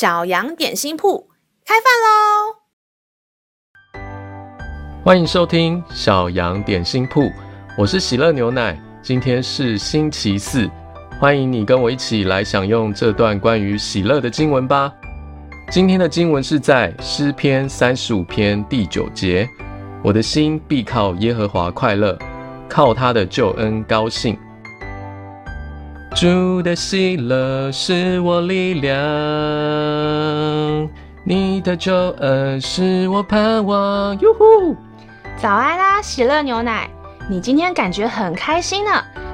小羊点心铺开饭喽！欢迎收听小羊点心铺，我是喜乐牛奶。今天是星期四，欢迎你跟我一起来享用这段关于喜乐的经文吧。今天的经文是在诗篇三十五篇第九节：“我的心必靠耶和华快乐，靠他的救恩高兴。”主的喜乐是我力量，你的救恩是我盼望。哟呼！早安啦，喜乐牛奶，你今天感觉很开心呢？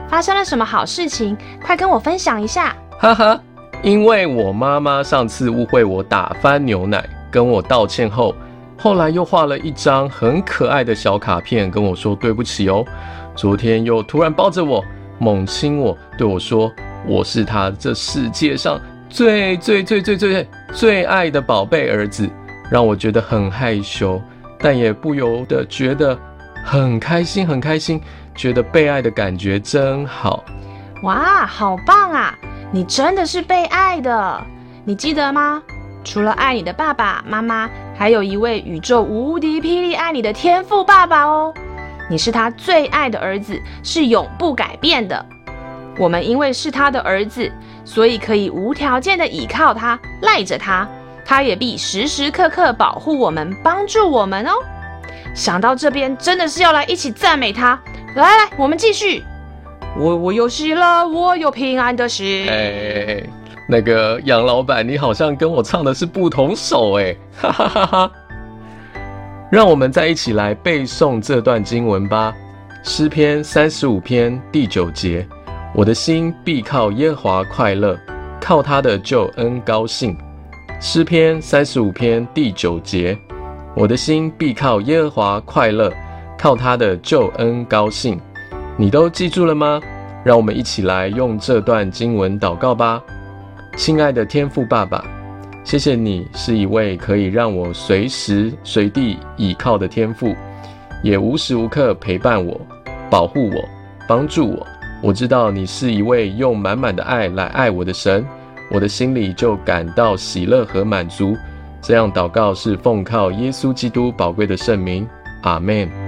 发生了什么好事情？快跟我分享一下。哈哈，因为我妈妈上次误会我打翻牛奶，跟我道歉后，后来又画了一张很可爱的小卡片跟我说对不起哦。昨天又突然抱着我。猛亲我，对我说：“我是他这世界上最最最最最最爱的宝贝儿子。”让我觉得很害羞，但也不由得觉得很开心，很开心，觉得被爱的感觉真好。哇，好棒啊！你真的是被爱的。你记得吗？除了爱你的爸爸妈妈，还有一位宇宙无敌霹雳爱你的天赋爸爸哦。你是他最爱的儿子，是永不改变的。我们因为是他的儿子，所以可以无条件的倚靠他，赖着他，他也必时时刻刻保护我们，帮助我们哦。想到这边，真的是要来一起赞美他。来来，我们继续。我我有喜乐，我有平安的心。哎，那个杨老板，你好像跟我唱的是不同首哎，哈哈哈哈。让我们再一起来背诵这段经文吧。诗篇三十五篇第九节：我的心必靠耶和华快乐，靠他的救恩高兴。诗篇三十五篇第九节：我的心必靠耶和华快乐，靠他的救恩高兴。你都记住了吗？让我们一起来用这段经文祷告吧。亲爱的天父爸爸。谢谢你是一位可以让我随时随地倚靠的天父，也无时无刻陪伴我、保护我、帮助我。我知道你是一位用满满的爱来爱我的神，我的心里就感到喜乐和满足。这样祷告是奉靠耶稣基督宝贵的圣名，阿门。